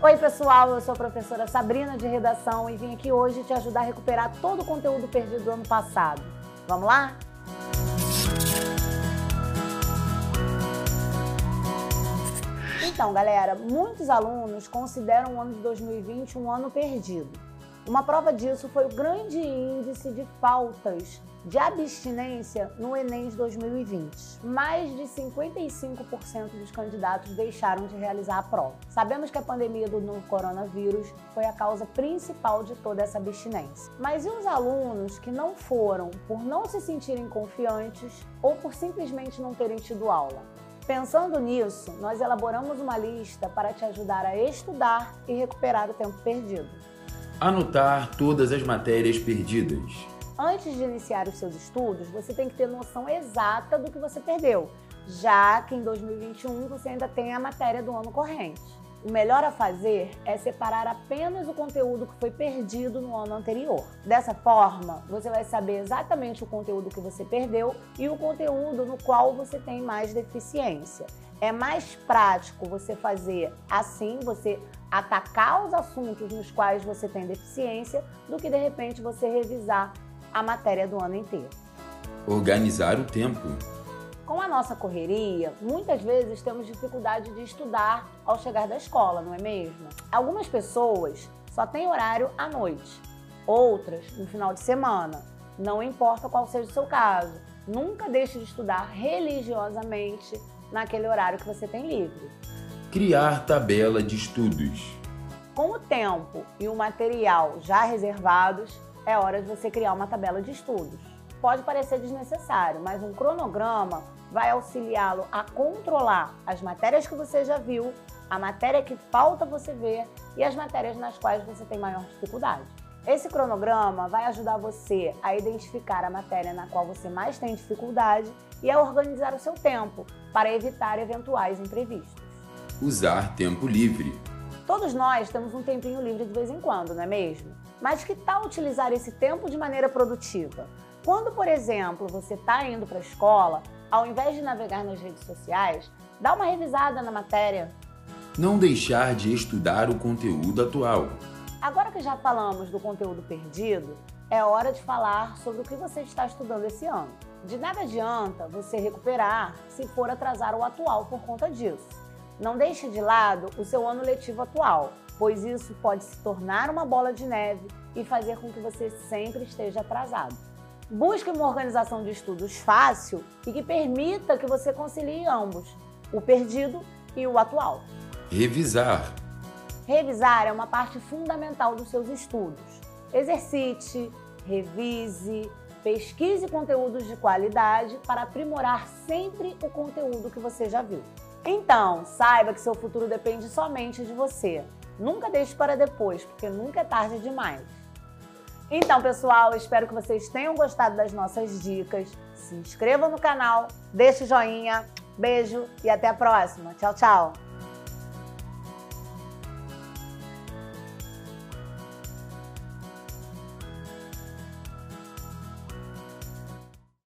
Oi, pessoal, eu sou a professora Sabrina de Redação e vim aqui hoje te ajudar a recuperar todo o conteúdo perdido do ano passado. Vamos lá? Então, galera, muitos alunos consideram o ano de 2020 um ano perdido. Uma prova disso foi o grande índice de faltas de abstinência no Enem de 2020. Mais de 55% dos candidatos deixaram de realizar a prova. Sabemos que a pandemia do novo coronavírus foi a causa principal de toda essa abstinência. Mas e os alunos que não foram por não se sentirem confiantes ou por simplesmente não terem tido aula? Pensando nisso, nós elaboramos uma lista para te ajudar a estudar e recuperar o tempo perdido. Anotar todas as matérias perdidas. Antes de iniciar os seus estudos, você tem que ter noção exata do que você perdeu, já que em 2021 você ainda tem a matéria do ano corrente. O melhor a fazer é separar apenas o conteúdo que foi perdido no ano anterior. Dessa forma, você vai saber exatamente o conteúdo que você perdeu e o conteúdo no qual você tem mais deficiência. É mais prático você fazer assim, você atacar os assuntos nos quais você tem deficiência, do que de repente você revisar a matéria do ano inteiro. Organizar o tempo. Com a nossa correria, muitas vezes temos dificuldade de estudar ao chegar da escola, não é mesmo? Algumas pessoas só têm horário à noite, outras no final de semana. Não importa qual seja o seu caso, nunca deixe de estudar religiosamente naquele horário que você tem livre. Criar tabela de estudos. Com o tempo e o material já reservados, é hora de você criar uma tabela de estudos. Pode parecer desnecessário, mas um cronograma vai auxiliá-lo a controlar as matérias que você já viu, a matéria que falta você ver e as matérias nas quais você tem maior dificuldade. Esse cronograma vai ajudar você a identificar a matéria na qual você mais tem dificuldade e a organizar o seu tempo para evitar eventuais imprevistos. Usar tempo livre. Todos nós temos um tempinho livre de vez em quando, não é mesmo? Mas que tal utilizar esse tempo de maneira produtiva? Quando, por exemplo, você está indo para a escola, ao invés de navegar nas redes sociais, dá uma revisada na matéria. Não deixar de estudar o conteúdo atual. Agora que já falamos do conteúdo perdido, é hora de falar sobre o que você está estudando esse ano. De nada adianta você recuperar se for atrasar o atual por conta disso. Não deixe de lado o seu ano letivo atual, pois isso pode se tornar uma bola de neve e fazer com que você sempre esteja atrasado. Busque uma organização de estudos fácil e que permita que você concilie ambos, o perdido e o atual. Revisar. Revisar é uma parte fundamental dos seus estudos. Exercite, revise, pesquise conteúdos de qualidade para aprimorar sempre o conteúdo que você já viu. Então, saiba que seu futuro depende somente de você. Nunca deixe para depois, porque nunca é tarde demais. Então, pessoal, espero que vocês tenham gostado das nossas dicas. Se inscreva no canal, deixe joinha, beijo e até a próxima. Tchau, tchau!